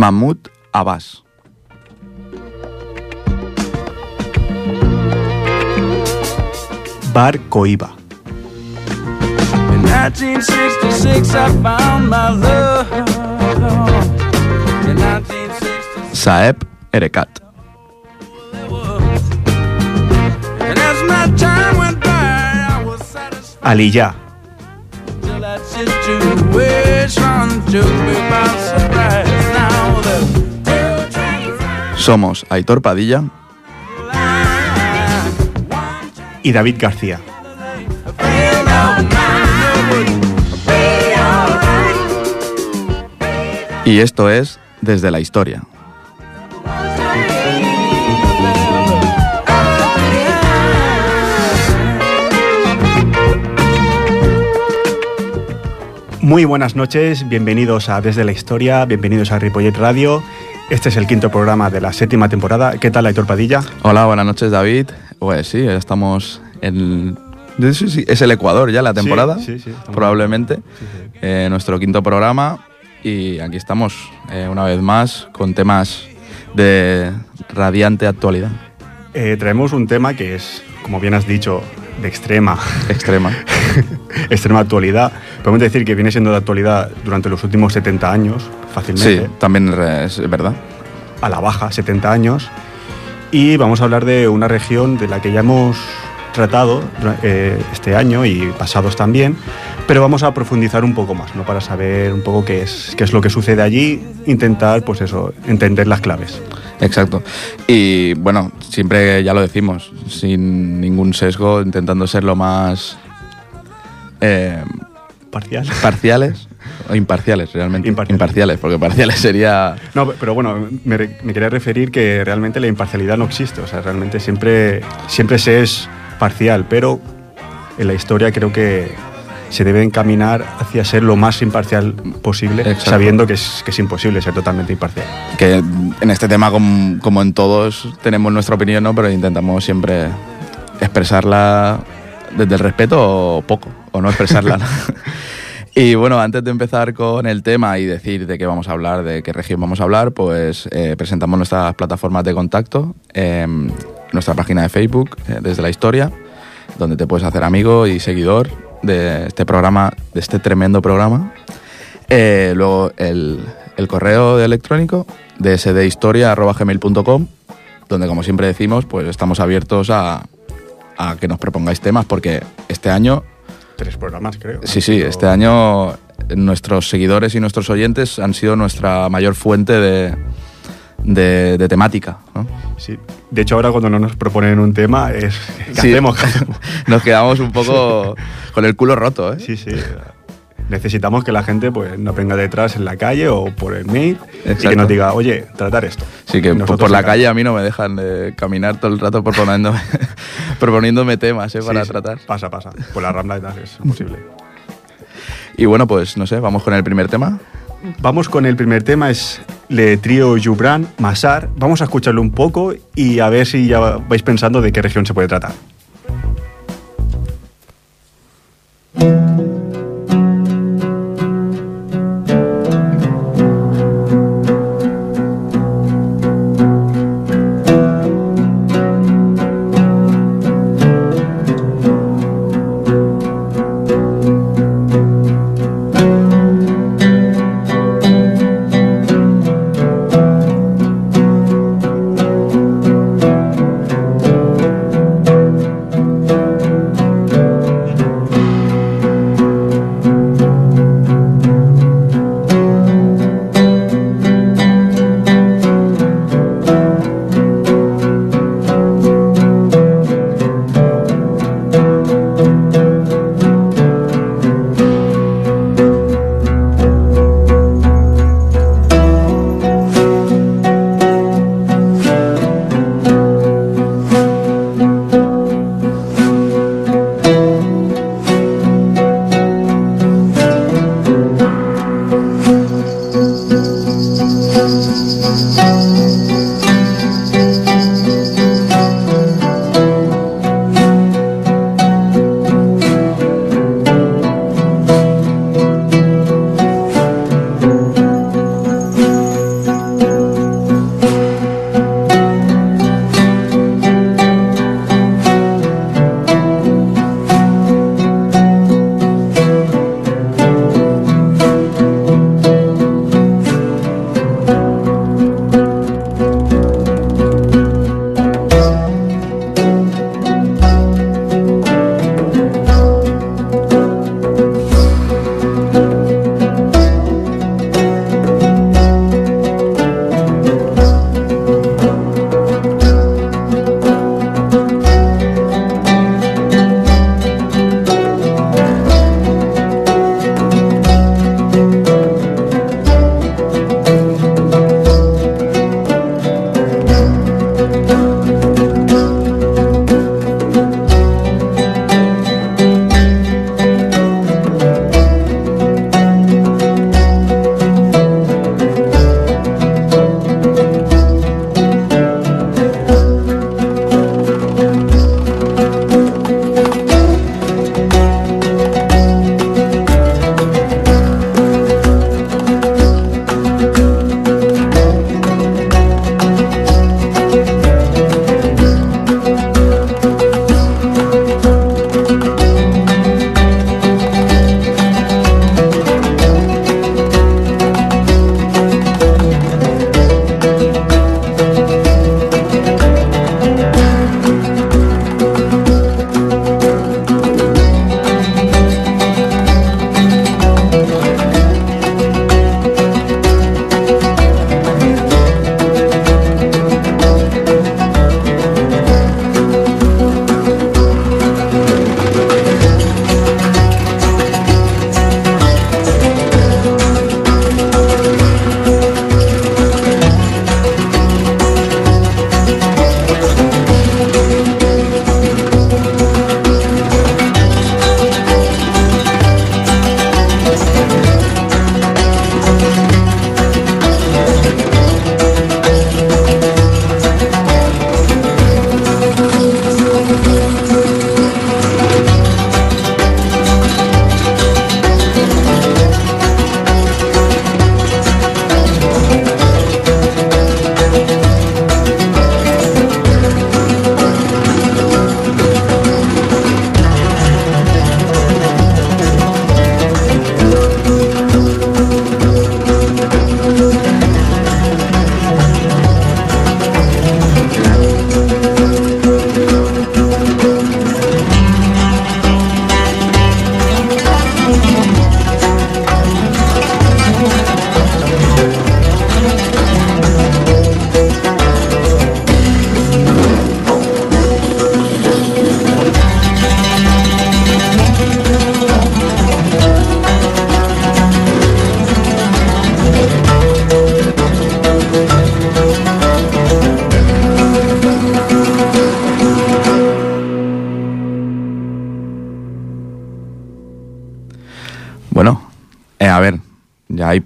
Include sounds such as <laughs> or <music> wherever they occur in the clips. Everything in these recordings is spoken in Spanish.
Mahmoud Abbas. Bar Coiba. In 1966, I found my love. In 1966, Saeb Erekat. I Aliyah. till that situation took me by surprise. Somos Aitor Padilla Y David García. y esto es Desde la Historia. Muy buenas noches, bienvenidos a Desde la Historia, bienvenidos a Ripollet Radio. Este es el quinto programa de la séptima temporada. ¿Qué tal, Aitor Padilla? Hola, buenas noches David. Pues sí, estamos en... Es el Ecuador ya la temporada, Sí, sí, sí, probablemente. Eh, nuestro quinto programa y aquí estamos eh, una vez más con temas de radiante actualidad, Eh, traemos un tema que es, como bien has dicho, de extrema, extrema. <laughs> extrema actualidad. Podemos decir que viene siendo de actualidad durante los últimos 70 años, Sí, fácilmente. también es verdad. a la baja, 70 años. Y vamos a hablar de una región de la que ya hemos tratado eh, este año y pasados también, pero vamos a profundizar un poco más, ¿no? Para saber un poco qué es, qué es lo que sucede allí, intentar, pues eso, entender las claves. Exacto. Y bueno, siempre ya lo decimos, sin ningún sesgo, intentando ser lo más eh, Parcial. parciales o imparciales, realmente. Imparciales. porque parciales sería... No, pero bueno, me, me quería referir que realmente la imparcialidad no existe, o sea, realmente siempre, siempre se es parcial, pero en la historia creo que se debe encaminar hacia ser lo más imparcial posible, Exacto. sabiendo que es, que es imposible ser totalmente imparcial. que en este tema, como, como en todos, tenemos nuestra opinión, ¿no? Pero intentamos siempre expresarla desde el respeto o poco, o no expresarla. <laughs> y bueno, antes de empezar con el tema y decir de qué vamos a hablar, de qué región vamos a hablar, pues eh, presentamos nuestras plataformas de contacto, em, nuestra página de Facebook, eh, desde la historia, donde te puedes hacer amigo y seguidor de este programa, de este tremendo programa. Eh, luego el, el correo electrónico dsdhistoria.gmail.com donde como siempre decimos, pues estamos abiertos a, a que nos propongáis temas, porque este año, Tres programas, creo. sí, sí, este año nuestros seguidores y nuestros oyentes han sido nuestra mayor fuente de, de, de temática. ¿no? Sí. De hecho, ahora cuando no nos proponen un tema, es. ¿Qué Sí. hacemos? <laughs> Nos quedamos un poco con el culo roto, ¿eh? sí, sí. Necesitamos que la gente pues, nos venga detrás en la calle o por el mail y que nos diga, oye, tratar esto. Sí, que nosotros por la calle a mí no me dejan de caminar todo el rato proponiéndome, <laughs> proponiéndome temas ¿eh? Para sí, tratar. Pasa, pasa. Por la rambla y tal, es imposible. Y bueno, pues no sé, vamos con el primer tema. Vamos con el primer tema, es Le Trío Jubran Masar. Vamos a escucharlo un poco y a ver si ya vais pensando de qué región se puede tratar.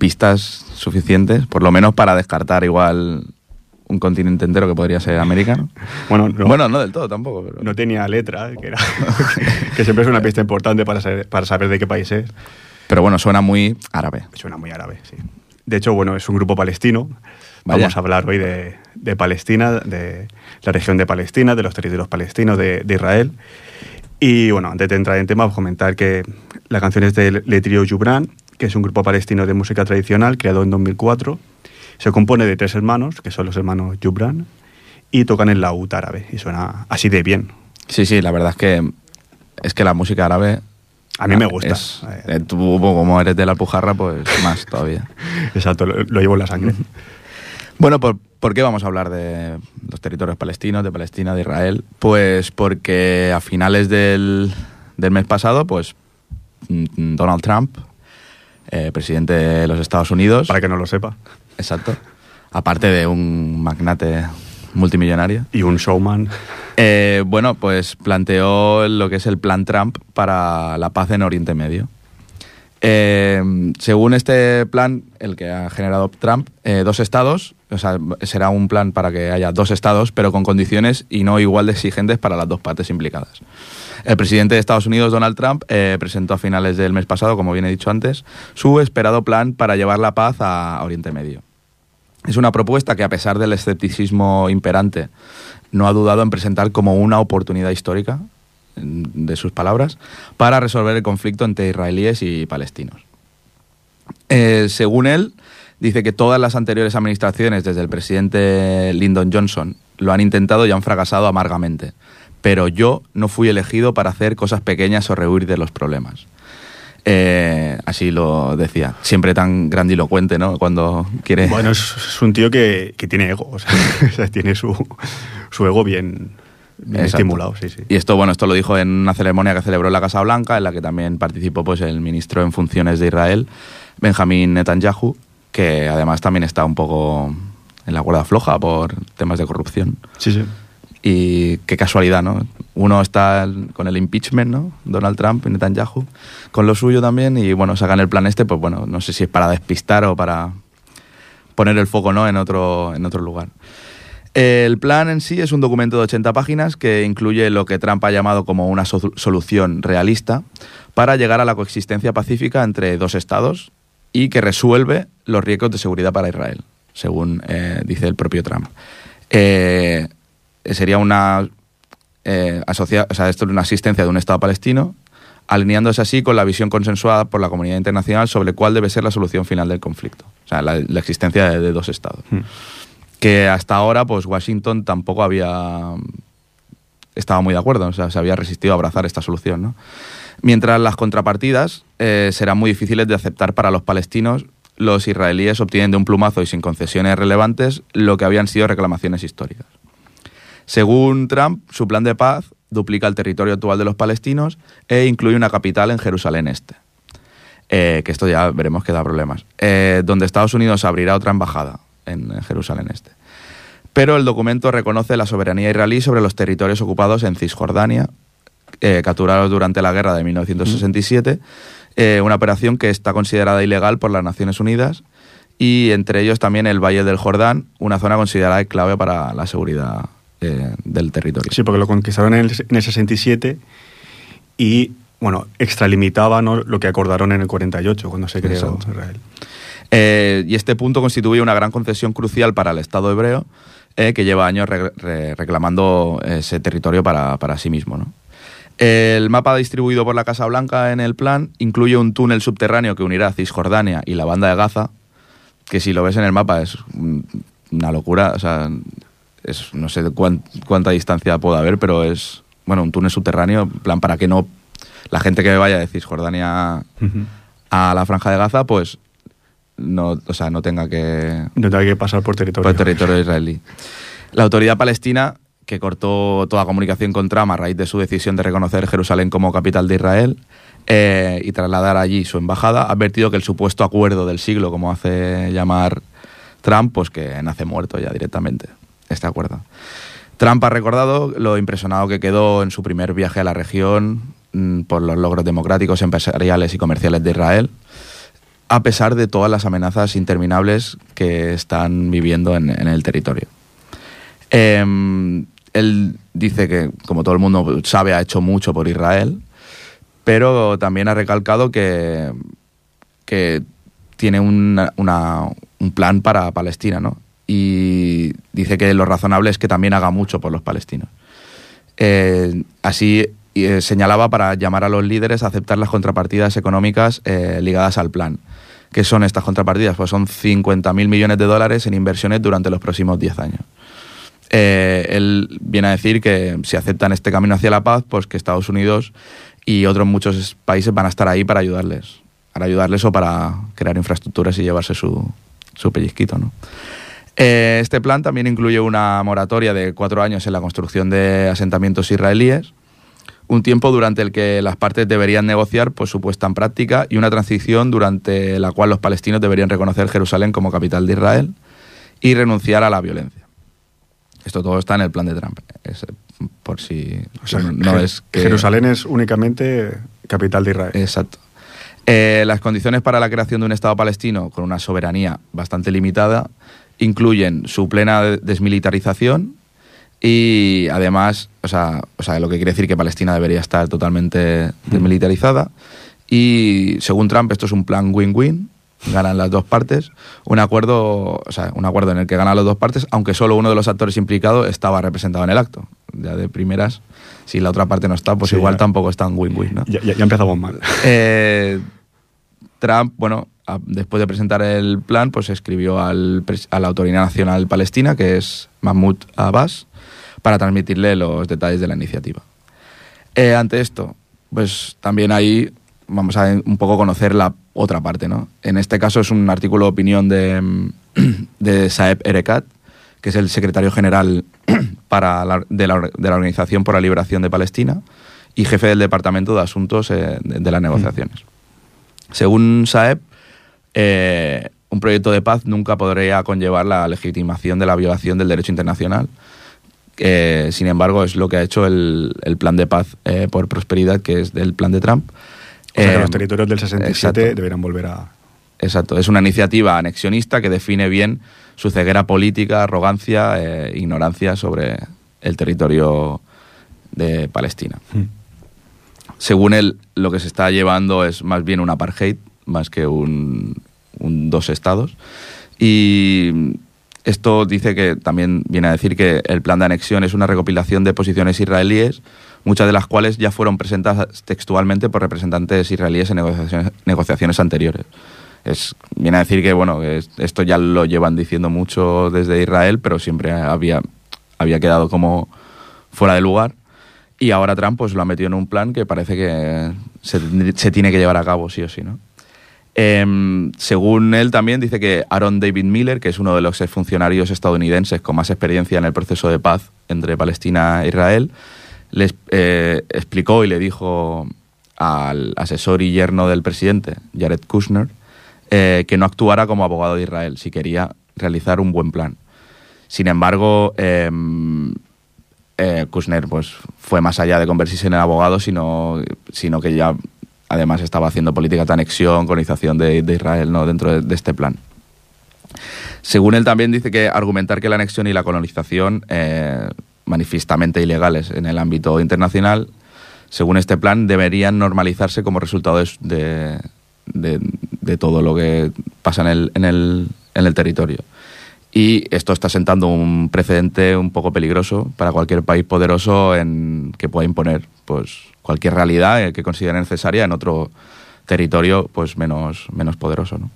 Pistas suficientes, por lo menos para descartar igual un continente entero que podría ser americano. <laughs> Bueno, no, Bueno, no del todo tampoco, pero... no tenía letra, que, era, <laughs> que siempre es una pista importante para saber, para saber de qué país es. Pero bueno, suena muy árabe. Suena muy árabe, sí. De hecho, bueno, es un grupo palestino. Vaya. Vamos a hablar hoy de, de Palestina, de la región de Palestina, de los territorios palestinos de, de Israel. Y bueno, antes de entrar en tema, comentar que la canción es de Le Trio Jubran, que es un grupo palestino de música tradicional creado en 2004. Se compone de tres hermanos, que son los hermanos Jubran, y tocan el laúd árabe. Y suena así de bien. Sí, sí, la verdad es que es que la música árabe... A mí me gusta. es- eh, tú, como eres de la Alpujarra, pues más todavía. <laughs> Exacto, lo, lo llevo en la sangre. <laughs> Bueno, ¿por, por qué vamos a hablar de los territorios palestinos, de Palestina, de Israel? Pues porque a finales del, del mes pasado, pues mm, Donald Trump, eh, presidente de los Estados Unidos, Para que no lo sepa. exacto, aparte de un magnate multimillonario, Y un showman. eh, bueno, pues planteó lo que es el plan Trump para la paz en Oriente Medio. Eh, según este plan, el que ha generado Trump, eh, dos estados, o sea, será un plan para que haya dos estados, pero con condiciones y no igual de exigentes para las dos partes implicadas. El presidente de Estados Unidos, Donald Trump, eh, presentó a finales del mes pasado, como bien he dicho antes, su esperado plan para llevar la paz a Oriente Medio. Es una propuesta que, a pesar del escepticismo imperante, no ha dudado en presentar como una oportunidad histórica, de sus palabras, para resolver el conflicto entre israelíes y palestinos. Eh, según él, dice que todas las anteriores administraciones, desde el presidente Lyndon Johnson, lo han intentado y han fracasado amargamente. Pero yo no fui elegido para hacer cosas pequeñas o rehuir de los problemas. Eh, así lo decía. Siempre tan grandilocuente, ¿no? Cuando quiere... Bueno, es, es un tío que, que tiene ego, <laughs> o sea, o sea, tiene su, su ego bien, estimulado, sí, sí. Y esto, bueno, esto lo dijo en una ceremonia que celebró en la Casa Blanca, en la que también participó pues, el ministro en funciones de Israel, Benjamín Netanyahu, que además también está un poco en la cuerda floja por temas de corrupción. Sí, sí. Y qué casualidad, ¿no? Uno está con el impeachment, ¿no? Donald Trump y Netanyahu, con lo suyo también, y bueno, sacan el plan este, pues bueno, no sé si es para despistar o para poner el foco, ¿no? En otro, en otro lugar. El plan en sí es un documento de 80 páginas que incluye lo que Trump ha llamado como una so- solución realista para llegar a la coexistencia pacífica entre dos estados y que resuelve los riesgos de seguridad para Israel, según eh, dice el propio Trump. Eh, sería una, eh, asocia- o sea, esto es una asistencia de un Estado palestino, alineándose así con la visión consensuada por la comunidad internacional sobre cuál debe ser la solución final del conflicto, o sea, la, la existencia de, de dos Estados Hmm. que hasta ahora pues Washington tampoco había estaba muy de acuerdo, o sea, se había resistido a abrazar esta solución, ¿no? Mientras las contrapartidas eh, serán muy difíciles de aceptar para los palestinos, los israelíes obtienen de un plumazo y sin concesiones relevantes lo que habían sido reclamaciones históricas. Según Trump, su plan de paz duplica el territorio actual de los palestinos e incluye una capital en Jerusalén Este. Eh, que esto ya veremos que da problemas. Eh, donde Estados Unidos abrirá otra embajada en, Jerusalén Este. Pero el documento reconoce la soberanía israelí sobre los territorios ocupados en Cisjordania, eh, capturados durante la guerra de 1967, eh, una operación que está considerada ilegal por las Naciones Unidas, y entre ellos también el Valle del Jordán, una zona considerada clave para la seguridad eh, del territorio. Sí, porque lo conquistaron en el, en el 67 y, bueno, extralimitaba ¿no? lo que acordaron en el 48, cuando se creó Exacto. Israel. Eh, y este punto constituye una gran concesión crucial para el Estado hebreo, eh, que lleva años re- re- reclamando ese territorio para, para sí mismo. ¿no? El mapa distribuido por la Casa Blanca en el plan incluye un túnel subterráneo que unirá Cisjordania y la banda de Gaza, que si lo ves en el mapa es una locura, o sea, es, no sé cuán- cuánta distancia puede haber, pero es, bueno, un túnel subterráneo, en plan, para que no la gente que vaya de Cisjordania Ujú. a la franja de Gaza, pues no, o sea, no tenga que No tenía que pasar por territorio. por territorio israelí. La autoridad palestina, que cortó toda comunicación con Trump a raíz de su decisión de reconocer Jerusalén como capital de Israel eh, y trasladar allí su embajada, ha advertido que el supuesto acuerdo del siglo, como hace llamar Trump, pues que nace muerto ya directamente, este acuerdo. Trump ha recordado lo impresionado que quedó en su primer viaje a la región mm, por los logros democráticos, empresariales y comerciales de Israel. a pesar de todas las amenazas interminables que están viviendo en, el territorio. Em, él dice que, como todo el mundo sabe, ha hecho mucho por Israel, pero también ha recalcado que, que tiene un plan para Palestina, ¿no? Y dice que lo razonable es que también haga mucho por los palestinos. Eh, así eh, señalaba para llamar a los líderes a aceptar las contrapartidas económicas eh, ligadas al plan. ¿Qué son estas contrapartidas? Pues son 50.000 millones de dólares en inversiones durante los próximos 10 años. Él viene a decir que si aceptan este camino hacia la paz, pues que Estados Unidos y otros muchos países van a estar ahí para ayudarles. Para ayudarles o para crear infraestructuras y llevarse su, su pellizquito, ¿no? Eh, este plan también incluye una moratoria de cuatro años en la construcción de asentamientos israelíes, un tiempo durante el que las partes deberían negociar pues, su puesta en práctica y una transición durante la cual los palestinos deberían reconocer Jerusalén como capital de Israel y renunciar a la violencia. Esto todo está en el plan de Trump. Es, eh, por si O sea, no, es que Jerusalén es únicamente capital de Israel. Exacto. Eh, las condiciones para la creación de un Estado palestino con una soberanía bastante limitada incluyen su plena de- desmilitarización y además, o sea, o sea, lo que quiere decir que Palestina debería estar totalmente desmilitarizada. Y según Trump, esto es un plan win-win, ganan las dos partes, un acuerdo, o sea, un acuerdo en el que ganan las dos partes, aunque solo uno de los actores implicados estaba representado en el acto. Ya de primeras, si la otra parte no está, pues Sí, igual ya. tampoco es tan win-win, ¿no? Ya, ya- ya empezamos mal. Eh, Trump, bueno, a- después de presentar el plan, pues escribió al, a la Autoridad Nacional Palestina, que es Mahmoud Abbas, para transmitirle los detalles de la iniciativa. Eh, ante esto, pues también ahí vamos a un poco conocer la otra parte, ¿no? En este caso es un artículo de opinión de, mm, <clears throat> de Saeb Erekat, que es el secretario general <clears throat> para la- de, la, de la Organización por la Liberación de Palestina y jefe del Departamento de Asuntos eh, de, de las negociaciones. Según Saeb, eh, un proyecto de paz nunca podría conllevar la legitimación de la violación del derecho internacional. Eh, sin embargo, es lo que ha hecho el, el plan de paz eh, por prosperidad, que es del plan de Trump. O sea, que los territorios del 67 exacto. deberían volver a... Exacto, es una iniciativa anexionista que define bien su ceguera política, arrogancia e ignorancia sobre el territorio de Palestina. Según él, lo que se está llevando es más bien un apartheid, más que un, un dos estados. Y esto dice que también viene a decir que el plan de anexión es una recopilación de posiciones israelíes, muchas de las cuales ya fueron presentadas textualmente por representantes israelíes en negociaciones, negociaciones anteriores. Es, viene a decir que bueno, esto ya lo llevan diciendo mucho desde Israel, pero siempre había, había quedado como fuera de lugar. Y ahora Trump pues, lo ha metido en un plan que parece que se, se tiene que llevar a cabo sí o sí, ¿no? Em, según él también dice que Aaron David Miller, que es uno de los funcionarios estadounidenses con más experiencia en el proceso de paz entre Palestina e Israel, les eh, explicó y le dijo al asesor y yerno del presidente, Jared Kushner, eh, que no actuara como abogado de Israel si quería realizar un buen plan. Sin embargo, em, eh, Kushner pues, fue más allá de convertirse en abogado, sino, sino que ya además estaba haciendo política de anexión, colonización de, Israel dentro de, este plan. Según él también dice que argumentar que la anexión y la colonización, eh, manifiestamente ilegales en el ámbito internacional, según este plan, deberían normalizarse como resultado de, todo lo que pasa en el, en el- en el territorio. Y esto está sentando un precedente un poco peligroso para cualquier país poderoso en que pueda imponer pues, cualquier realidad eh, que considere necesaria en otro territorio pues, menos, menos poderoso. ¿no?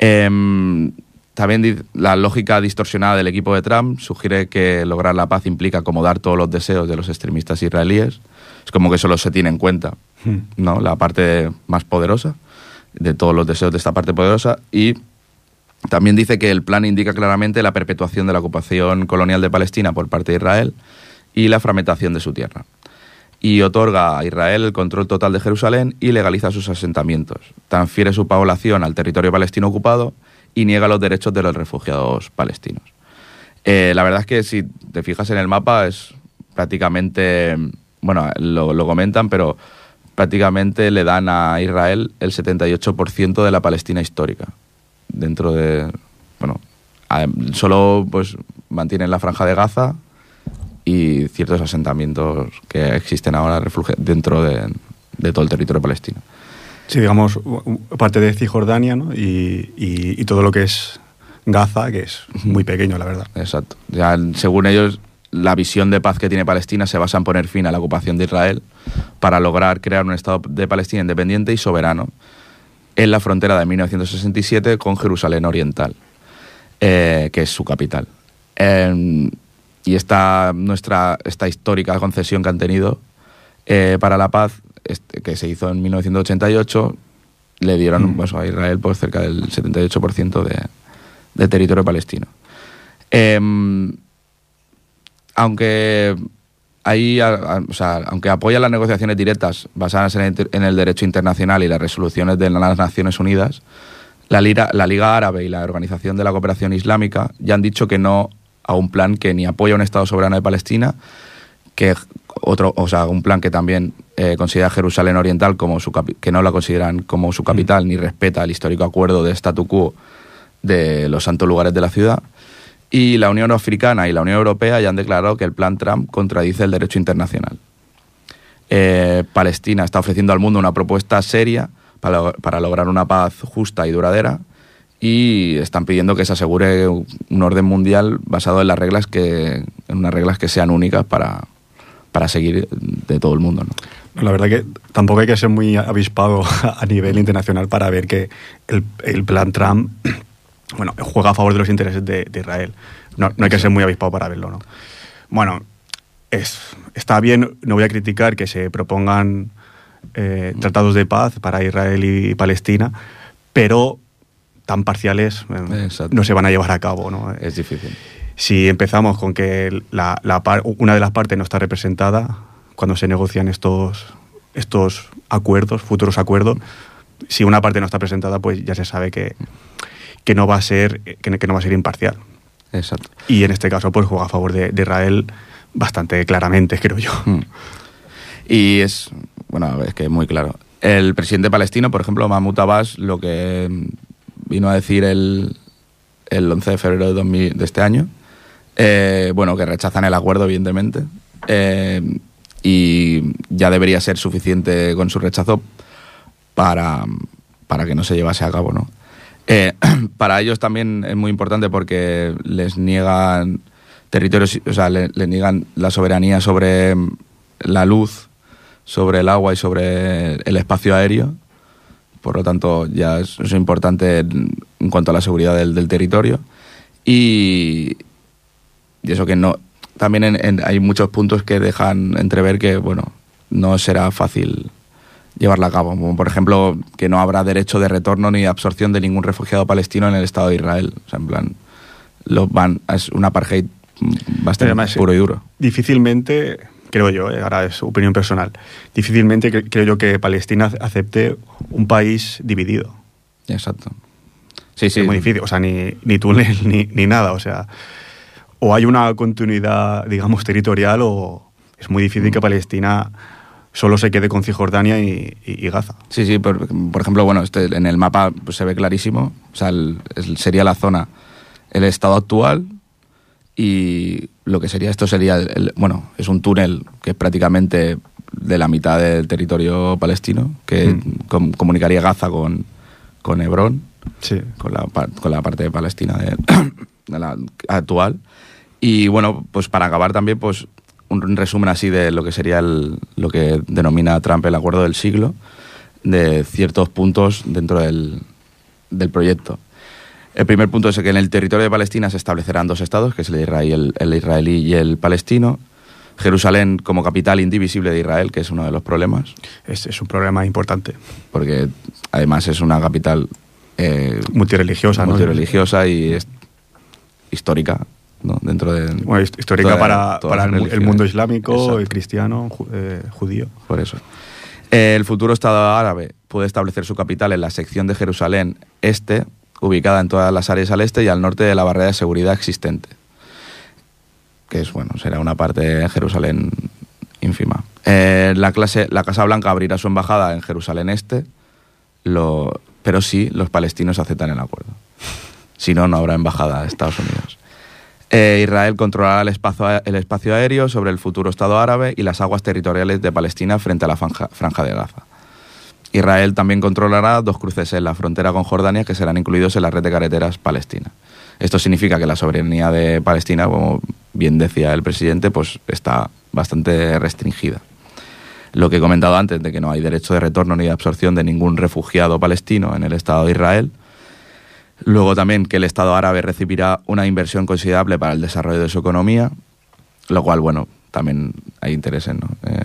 Em, también la lógica distorsionada del equipo de Trump sugiere que lograr la paz implica acomodar todos los deseos de los extremistas israelíes. Es como que solo se tiene en cuenta ¿no? la parte más poderosa de todos los deseos de esta parte poderosa y también dice que el plan indica claramente la perpetuación de la ocupación colonial de Palestina por parte de Israel y la fragmentación de su tierra. Y otorga a Israel el control total de Jerusalén y legaliza sus asentamientos. Transfiere su población al territorio palestino ocupado y niega los derechos de los refugiados palestinos. Eh, la verdad es que si te fijas en el mapa es prácticamente, bueno, lo, lo comentan, pero prácticamente le dan a Israel el 78% de la Palestina histórica. Dentro de. Bueno, solo pues mantienen la franja de Gaza y ciertos asentamientos que existen ahora dentro de, de todo el territorio palestino. Sí, digamos, parte de Cisjordania ¿no? y, y- y todo lo que es Gaza, que es muy pequeño, la verdad. Exacto. Ya, según ellos, la visión de paz que tiene Palestina se basa en poner fin a la ocupación de Israel para lograr crear un Estado de Palestina independiente y soberano en la frontera de 1967 con Jerusalén Oriental, eh, que es su capital. Eh, y esta, nuestra, esta histórica concesión que han tenido eh, para la paz, este, que se hizo en 1988, le dieron Mm. pues, a Israel pues, cerca del 78% de, de territorio palestino. Em, aunque ahí, o sea, aunque apoya las negociaciones directas basadas en el, en el derecho internacional y las resoluciones de las Naciones Unidas, la la Liga Árabe y la Organización de la Cooperación Islámica ya han dicho que no a un plan que ni apoya un Estado soberano de Palestina, que otro, o sea, un plan que también eh, considera Jerusalén Oriental como su que no la consideran como su capital ni respeta el histórico acuerdo de statu quo de los santos lugares de la ciudad. Y la Unión Africana y la Unión Europea ya han declarado que el plan Trump contradice el derecho internacional. Eh, Palestina está ofreciendo al mundo una propuesta seria para, para lograr una paz justa y duradera y están pidiendo que se asegure un orden mundial basado en las reglas que en unas reglas que sean únicas para, para seguir de todo el mundo. ¿no? La verdad que tampoco hay que ser muy avispado <laughs> a nivel internacional para ver que el, el plan Trump <clears throat> bueno, juega a favor de los intereses de, de Israel. No, no hay que ser muy avispado para verlo, ¿no? Bueno, es, está bien, no voy a criticar que se propongan eh, tratados de paz para Israel y Palestina, pero tan parciales eh, Exacto. no se van a llevar a cabo, ¿no? Es difícil. si empezamos con que la, la par- una de las partes no está representada cuando se negocian estos, estos acuerdos, futuros acuerdos, si una parte no está presentada, pues ya se sabe que, que no va a ser que, no- que no va a ser imparcial. Exacto. Y en este caso, pues juega a favor de, de Israel bastante claramente, creo yo. Mm. Y es, bueno, es que es muy claro. El presidente palestino, por ejemplo, Mahmoud Abbas, lo que vino a decir el, el 11 de febrero de, 2000 de este año, eh, bueno, que rechazan el acuerdo, evidentemente, eh, y ya debería ser suficiente con su rechazo para, para que no se llevase a cabo, ¿no? Eh, <clears throat> para ellos también es muy importante porque les niegan territorios, o sea, le, le niegan la soberanía sobre la luz, sobre el agua y sobre el espacio aéreo. Por lo tanto, ya es, es importante en, en cuanto a la seguridad del, del territorio. Y, y eso que no. También en- en- hay muchos puntos que dejan entrever que, bueno, no será fácil llevarla a cabo. Como por ejemplo, que no habrá derecho de retorno ni de absorción de ningún refugiado palestino en el Estado de Israel. O sea, en plan, los van, es un apartheid bastante Además, puro y duro. Difícilmente, creo yo, eh, ahora es opinión personal, difícilmente cre- creo yo que Palestina acepte un país dividido. Exacto. Sí, sí. es muy difícil, o sea, ni, ni túnel <laughs> ni, ni nada, o sea, o hay una continuidad, digamos, territorial o es muy difícil Mm. que Palestina solo se quede con Cisjordania y, y- y Gaza. Sí, sí, por, por ejemplo, bueno, este, en el mapa pues, se ve clarísimo, o sea, el- el- sería la zona, el estado actual y lo que sería esto sería, el- el- bueno, es un túnel que es prácticamente de la mitad del territorio palestino, que Mm. com- comunicaría Gaza con, con Hebrón, Sí. con la, con la parte de Palestina de, <coughs> de la actual. Y bueno, pues para acabar también, pues un resumen así de lo que sería el, lo que denomina Trump el acuerdo del siglo, de ciertos puntos dentro del, del proyecto. El primer punto es que en el territorio de Palestina se establecerán dos estados, que es el, israel- el israelí y el palestino. Jerusalén como capital indivisible de Israel, que es uno de los problemas, Es, es un problema importante. porque además es una capital eh, Multireligiosa, ¿no? multireligiosa y es histórica ¿no? dentro de Bueno, hist- histórica toda- para, para el, mundo islámico, Exacto, el cristiano, ju- eh, judío. por eso el futuro estado árabe puede establecer su capital en la sección de Jerusalén este ubicada en todas las áreas al este y al norte de la barrera de seguridad existente que es bueno será una parte de Jerusalén ínfima Eh, la, clase, la Casa Blanca abrirá su embajada en Jerusalén Este, pero sí los palestinos aceptan el acuerdo. Si no, no habrá embajada de Estados Unidos. Eh, Israel controlará el espacio, el espacio aéreo sobre el futuro Estado árabe y las aguas territoriales de Palestina frente a la franja, franja de Gaza. Israel también controlará dos cruces en la frontera con Jordania que serán incluidos en la red de carreteras palestina. Esto significa que la soberanía de Palestina, como bien decía el presidente, pues está bastante restringida. Lo que he comentado antes de que no hay derecho de retorno ni de absorción de ningún refugiado palestino en el Estado de Israel. Luego también que el Estado árabe recibirá una inversión considerable para el desarrollo de su economía, lo cual, bueno, también hay intereses ¿no? Eh,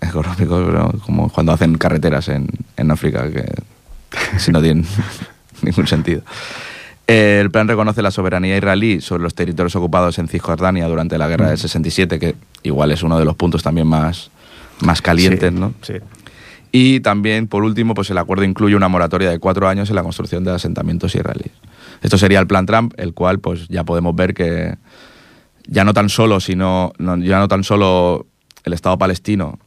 económicos, pero como cuando hacen carreteras en, en África, que si no tienen <laughs> ningún sentido. Eh, El plan reconoce la soberanía israelí sobre los territorios ocupados en Cisjordania durante la guerra del 67, que igual es uno de los puntos también más, más calientes, Sí, ¿no? Sí. Y también, por último, pues el acuerdo incluye una moratoria de cuatro años en la construcción de asentamientos israelíes. Esto sería el plan Trump, el cual pues ya podemos ver que ya no tan solo, sino no- ya no tan solo el Estado palestino,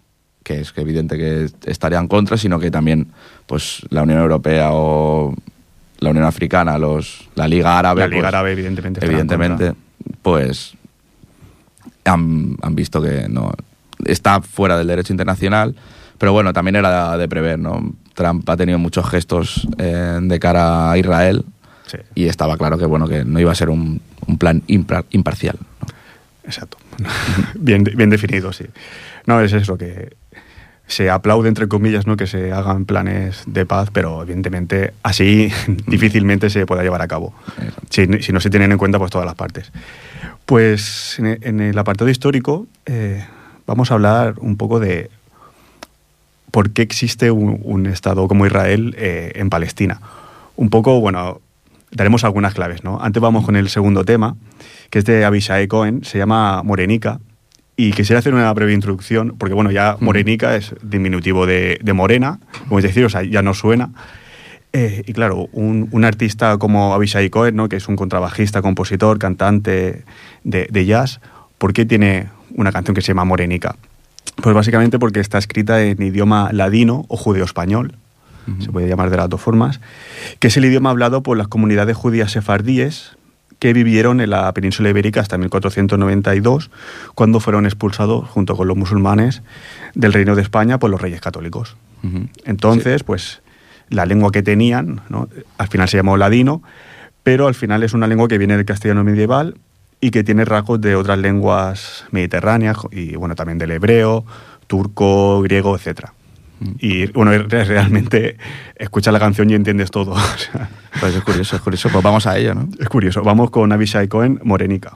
que es que evidente que estaría en contra, sino que también pues la Unión Europea o la Unión Africana, los, la Liga Árabe, La Liga pues, Árabe, evidentemente. evidentemente, pues han, han visto que no está fuera del derecho internacional, pero bueno, también era de prever, ¿no? Trump ha tenido muchos gestos eh, de cara a Israel. Sí, y estaba claro que bueno que no iba a ser un, un plan impar- imparcial. Exacto. <laughs> bien, bien definido, sí. No, es eso, que se aplaude, entre comillas, ¿no? que se hagan planes de paz, pero evidentemente así <laughs> difícilmente se pueda llevar a cabo. si, si no se tienen en cuenta pues todas las partes. Pues en, e- en el apartado histórico eh, vamos a hablar un poco de por qué existe un, un Estado como Israel eh, en Palestina. Un poco, bueno, daremos algunas claves, ¿no? Antes vamos con el segundo tema, que es de Abishai Cohen, se llama Morenica, y quisiera hacer una breve introducción, porque bueno, ya Morenica es diminutivo de, de morena, como es decir, o sea, ya no suena. Eh, y claro, un, un artista como Abishai Cohen, ¿no? que es un contrabajista, compositor, cantante de, de jazz, ¿por qué tiene una canción que se llama Morenica? Pues básicamente porque está escrita en idioma ladino o judeo-español, se puede llamar de las dos formas, que es el idioma hablado por las comunidades judías sefardíes que vivieron en la península ibérica hasta 1492, cuando fueron expulsados junto con los musulmanes del reino de España por los reyes católicos. Entonces, pues la lengua que tenían, ¿no? al final se llamó ladino, pero al final es una lengua que viene del castellano medieval y que tiene rasgos de otras lenguas mediterráneas y bueno, también del hebreo, turco, griego, etcétera. Y bueno, re- realmente escuchas la canción y entiendes todo. <laughs> Pues es curioso, es curioso. Pues vamos a ello, ¿no? es curioso. Vamos con Abishai Cohen. Morenica,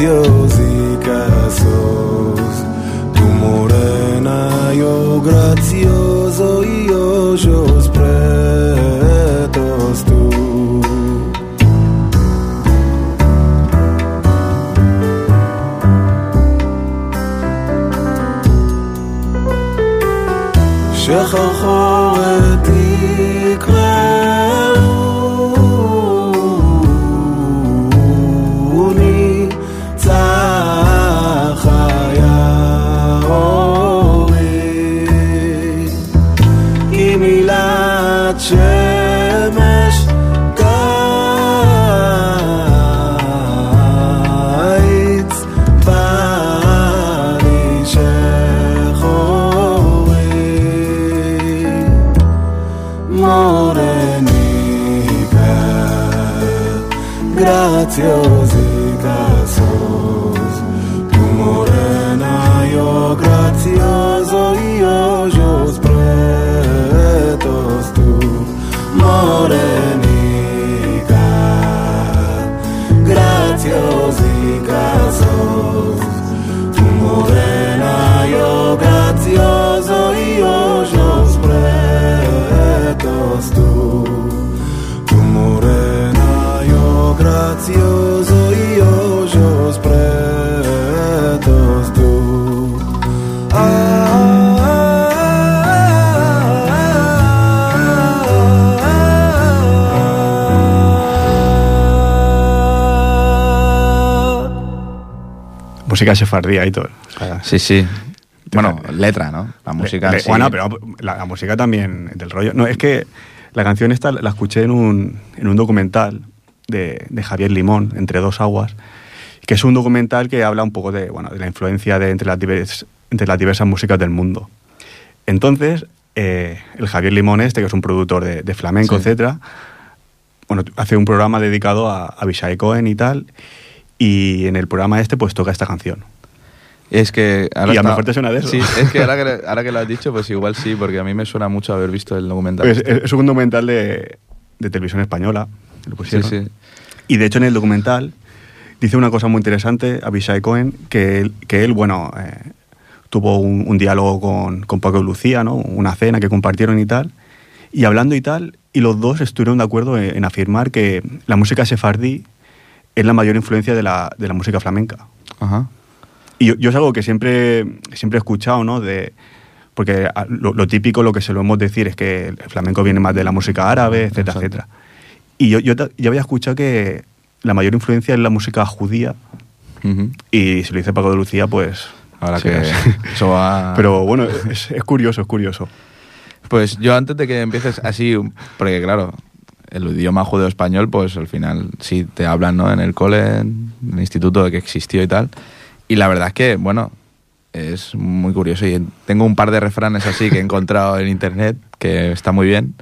silenciosa. Música sefardía y todo. O sea, Sí, sí. Bueno, letra, ¿no? La música. le- en sí. Bueno, pero la, la música también del rollo. No, es que la canción esta la escuché en un, en un documental de, de Javier Limón, Entre dos aguas, que es un documental que habla un poco de, bueno, de la influencia de entre, las divers- entre las diversas músicas del mundo. Entonces, eh, el Javier Limón este, que es un productor de, de flamenco, Sí. etcétera, bueno, hace un programa dedicado a, a Abishai Cohen y tal, y en el programa este pues toca esta canción. Es que ahora Y a lo mejor te suena de eso. Sí, es que ahora que, <laughs> ahora que lo has dicho, pues igual sí, porque a mí me suena mucho haber visto el documental. Es, es- es un documental de, de televisión española, lo sí, pusieron. sí. Y de hecho en el documental dice una cosa muy interesante, Abishai Cohen, que él, que él bueno, eh, tuvo un, un diálogo con, con Paco y Lucía, ¿no? Una cena que compartieron y tal. Y hablando y tal, y los dos estuvieron de acuerdo en, en afirmar que la música sefardí es la mayor influencia de la, de la música flamenca. Ajá. Y yo, yo es algo que siempre, siempre he escuchado, ¿no? De, porque lo, lo típico, lo que se lo hemos decir es que el flamenco viene más de la música árabe, etcétera, Exacto. etcétera. Y yo, yo, yo había escuchado que la mayor influencia es la música judía. Ujú. Y si lo dice Paco de Lucía, pues... Ahora sí, que es- <laughs> eso va. Pero bueno, es, es curioso, es curioso. Pues yo antes de que empieces así, porque claro, el idioma judeo-español, pues al final sí te hablan, ¿no? En el cole, en el instituto de que existió y tal. Y la verdad es que, bueno, es muy curioso. Y tengo un par de refranes así que he encontrado en internet que está muy bien.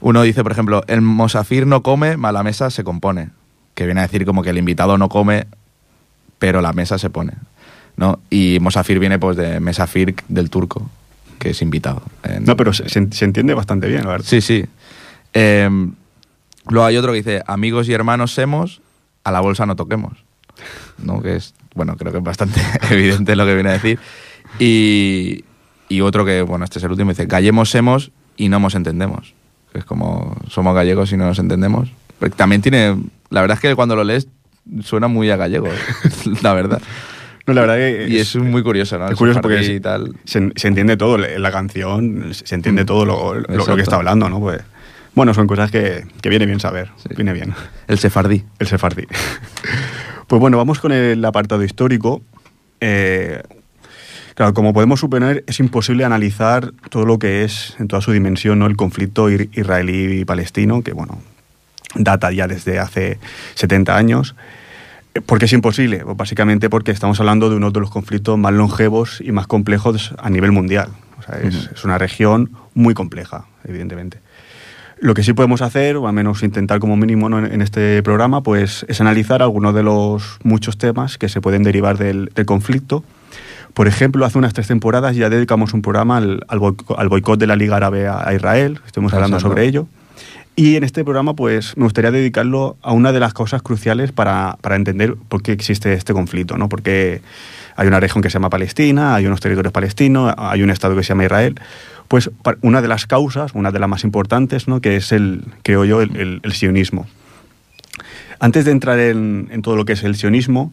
Uno dice, por ejemplo, el mosafir no come, mala mesa se compone. Que viene a decir como que el invitado no come, pero la mesa se pone. ¿no? Y mosafir viene pues de mesafir del turco, que es invitado. en- No, pero se entiende bastante bien, la verdad. Sí, sí. Eh, luego hay otro que dice, amigos y hermanos semos, a la bolsa no toquemos. ¿No? Que es, bueno, creo que es bastante <laughs> evidente lo que viene a decir. Y, y otro que, bueno, este es el último, dice, gallemos semos y no nos entendemos. Que es como, somos gallegos y no nos entendemos. Pero también tiene, la verdad es que cuando lo lees suena muy a gallego, <laughs> la verdad. No, la verdad que Y es muy curioso, ¿no? Es curioso porque y tal. se- se entiende todo, la canción se entiende todo lo, lo- lo que está hablando, ¿no? Pues Bueno, son cosas que, que viene bien saber, viene bien. El sefardí. El sefardí. pues bueno, vamos con el apartado histórico. Eh, claro, como podemos suponer, es imposible analizar todo lo que es en toda su dimensión ¿no? el conflicto israelí palestino, que bueno, data ya desde hace 70 años. Eh, ¿Por qué es imposible? Pues básicamente porque estamos hablando de uno de los conflictos más longevos y más complejos a nivel mundial. O sea, es, es una región muy compleja, evidentemente. Lo que sí podemos hacer, o al menos intentar como mínimo ¿no? en, en este programa, pues es analizar algunos de los muchos temas que se pueden derivar del, del conflicto. Por ejemplo, hace unas tres temporadas ya dedicamos un programa al, al, boico- al boicot de la Liga Árabe a, a Israel, estuvimos hablando Exacto. sobre ello. Y en este programa, pues me gustaría dedicarlo a una de las causas cruciales para, para entender por qué existe este conflicto, ¿no? Porque hay una región que se llama Palestina, hay unos territorios palestinos, hay un Estado que se llama Israel. Pues una de las causas, una de las más importantes, ¿no? Que es el, creo yo, el, el- el sionismo. Antes de entrar en, en todo lo que es el sionismo,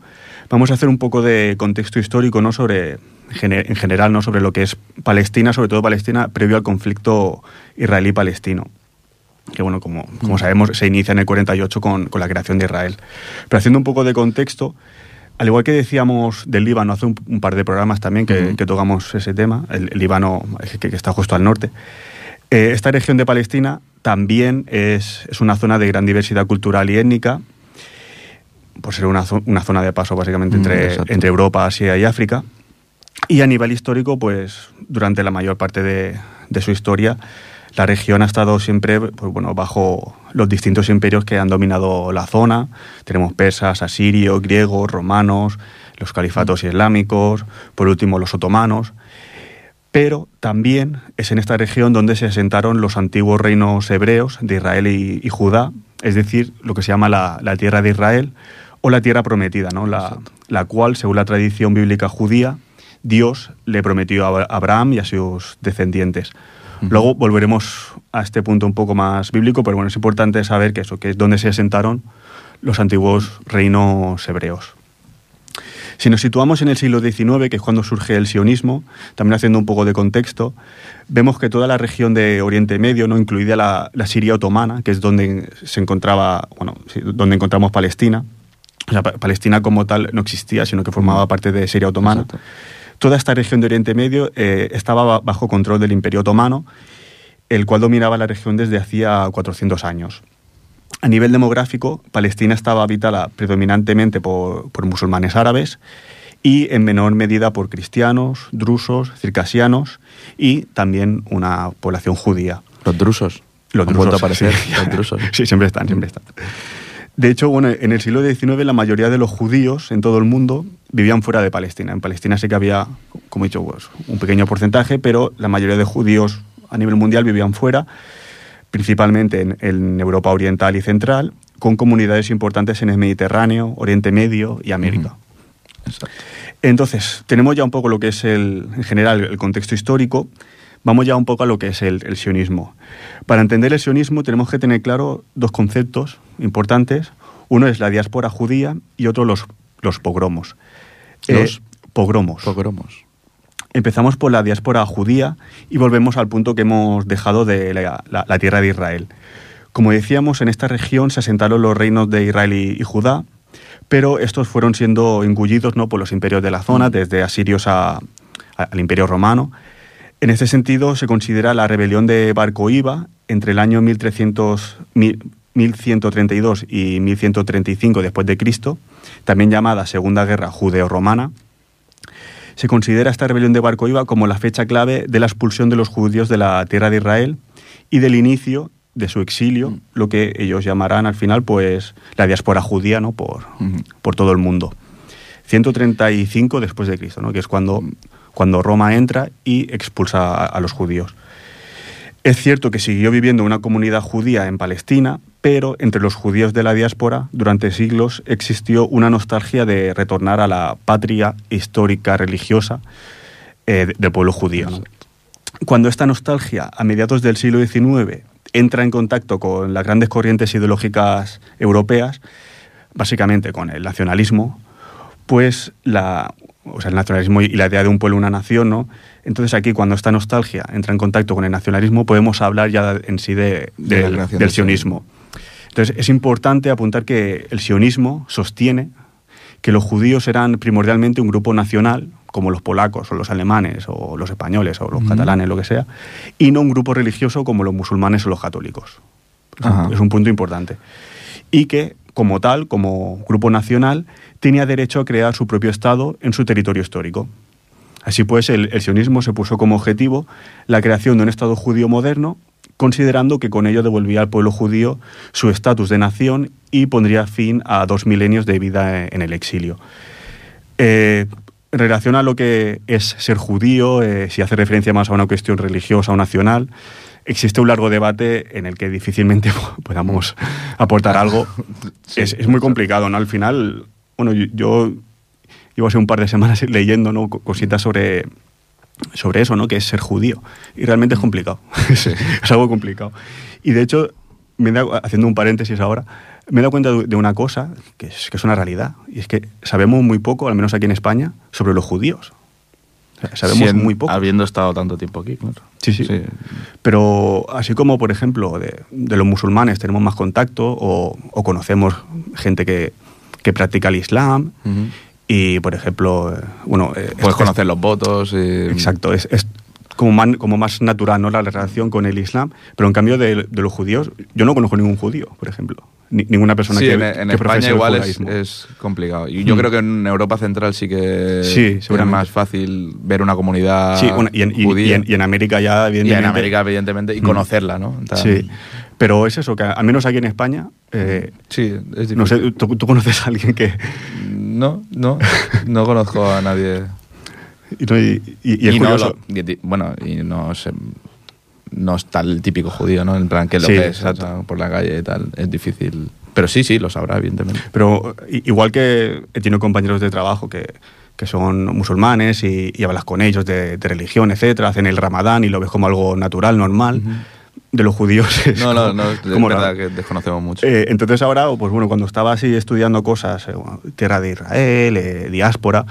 vamos a hacer un poco de contexto histórico, ¿no? Sobre, en general, ¿no? Sobre lo que es Palestina, sobre todo Palestina, previo al conflicto israelí-palestino que bueno, como, como sabemos, se inicia en el 48 con, con la creación de Israel. Pero haciendo un poco de contexto, al igual que decíamos del Líbano hace un, un par de programas también que, que tocamos ese tema, el, el Líbano eh, que, que está justo al norte, eh, esta región de Palestina también es, es una zona de gran diversidad cultural y étnica, por ser una, zo- una zona de paso básicamente Mm, entre, entre Europa, Asia y África. Y a nivel histórico, pues durante la mayor parte de, de su historia, la región ha estado siempre pues, bueno, bajo los distintos imperios que han dominado la zona. Tenemos persas, asirios, griegos, romanos, los califatos islámicos, por último los otomanos. Pero también es en esta región donde se asentaron los antiguos reinos hebreos de Israel y, y Judá, es decir, lo que se llama la, la tierra de Israel o la tierra prometida, ¿no? la, la cual, según la tradición bíblica judía, Dios le prometió a Abra- Abraham y a sus descendientes. Luego volveremos a este punto un poco más bíblico, pero bueno, es importante saber que eso, que es donde se asentaron los antiguos reinos hebreos. Si nos situamos en el siglo XIX, que es cuando surge el sionismo, también haciendo un poco de contexto, vemos que toda la región de Oriente Medio, no incluida la, la Siria otomana, que es donde se encontraba, bueno, donde encontramos Palestina, o sea, Pa- Palestina como tal no existía, sino que formaba parte de Siria otomana. Exacto. Toda esta región de Oriente Medio eh, estaba ba- bajo control del Imperio Otomano, el cual dominaba la región desde hacía 400 años. A nivel demográfico, Palestina estaba habitada predominantemente por, por musulmanes árabes y en menor medida por cristianos, drusos, circasianos y también una población judía. Los drusos. Los drusos, vuelto a aparecer, sí. <laughs> los drusos. Sí, siempre están, siempre están. De hecho, bueno, en el siglo XIX la mayoría de los judíos en todo el mundo vivían fuera de Palestina. En Palestina sí que había, como he dicho, pues, un pequeño porcentaje, pero la mayoría de judíos a nivel mundial vivían fuera, principalmente en, en Europa Oriental y Central, con comunidades importantes en el Mediterráneo, Oriente Medio y América. Exacto. Entonces, tenemos ya un poco lo que es el, en general el contexto histórico, vamos ya un poco a lo que es el, el sionismo. Para entender el sionismo tenemos que tener claro dos conceptos importantes. Uno es la diáspora judía y otro los, los pogromos. Los pogromos. Pogromos. Empezamos por la diáspora judía y volvemos al punto que hemos dejado de la, la- la tierra de Israel. Como decíamos, en esta región se asentaron los reinos de Israel y, y Judá, pero estos fueron siendo engullidos ¿no? por los imperios de la zona, desde asirios a- a- al imperio romano. En este sentido, se considera la rebelión de Bar Koiba entre el año 1300, mil- 1132 y 1135 después de Cristo, también llamada Segunda Guerra Judeo-Romana, se considera esta rebelión de Bar Koiba como la fecha clave de la expulsión de los judíos de la tierra de Israel y del inicio de su exilio, lo que ellos llamarán al final pues la diáspora judía ¿no? por, por todo el mundo. 135 después de Cristo, ¿no? que es cuando, cuando Roma entra y expulsa a, los judíos. Es cierto que siguió viviendo una comunidad judía en Palestina, pero entre los judíos de la diáspora durante siglos existió una nostalgia de retornar a la patria histórica religiosa eh, de- del pueblo judío. Cuando esta nostalgia, a mediados del siglo XIX, entra en contacto con las grandes corrientes ideológicas europeas, básicamente con el nacionalismo, pues la, o sea, el nacionalismo y la idea de un pueblo, una nación, ¿no? Entonces aquí cuando esta nostalgia entra en contacto con el nacionalismo podemos hablar ya en sí de, De del- sionismo. Entonces es importante apuntar que el sionismo sostiene que los judíos eran primordialmente un grupo nacional, como los polacos o los alemanes o los españoles o los catalanes, lo que sea, y no un grupo religioso como los musulmanes o los católicos. Es un- es un punto importante. Y que, como tal, como grupo nacional, tenía derecho a crear su propio Estado en su territorio histórico. Así pues, el, sionismo se puso como objetivo la creación de un Estado judío moderno, considerando que con ello devolvía al pueblo judío su estatus de nación y pondría fin a dos milenios de vida en el exilio. Eh, en relación a lo que es ser judío, eh, si hace referencia más a una cuestión religiosa o nacional, existe un largo debate en el que difícilmente <laughs> podamos aportar algo. <laughs> Sí, es, es muy complicado, ¿no? Al final, bueno, yo, yo llevo hace un par de semanas <laughs> leyendo ¿no? Co- cositas sobre, sobre eso, ¿no? Que es ser judío. Y realmente es complicado. Sí. es algo complicado. Y de hecho, me dado- haciendo un paréntesis ahora, me he dado cuenta de de una cosa que es, que es una realidad. Y es que sabemos muy poco, al menos aquí en España, sobre los judíos. Sabemos Sien- muy poco. Habiendo estado tanto tiempo aquí, claro. Sí, sí, Pero así como, por ejemplo, de, de los musulmanes tenemos más contacto o, o conocemos gente que, que practica el Islam y, por ejemplo, eh, bueno... eh, Puedes es- conocer los votos. y- Exacto, es, es como, más, como más natural ¿no? la relación con el Islam, pero en cambio de, de los judíos, yo no conozco ningún judío, por ejemplo, Ni- ninguna persona Sí, que, en, en que España igual es, complicado. Y yo Mm. creo que en Europa Central sí que Sí, es más fácil ver una comunidad Sí, y, en, y- judía. y en, y en América ya, Y en evidentemente. América, evidentemente, y Mm. conocerla, ¿no? Sí, pero es eso, que al menos aquí en España, eh, Sí, es no sé. ¿tú, tú conoces a alguien que... No, no, <laughs> no conozco a nadie. Y, no- y- y- y es Y no lo- bueno, y no sé, no está el típico judío, ¿no? En plan, que lo Sí, o sea, por la calle y tal. Es difícil. Pero sí, sí, lo sabrá, evidentemente. Pero igual que he tenido compañeros de trabajo que, que son musulmanes y, y hablas con ellos de, de religión, etcétera, hacen el ramadán y lo ves como algo natural, normal. Ujú. De los judíos <laughs> es No, no, no, es como verdad raro. que desconocemos mucho. Eh, entonces ahora, pues bueno, cuando estaba así estudiando cosas, eh, bueno, tierra de Israel, eh, diáspora,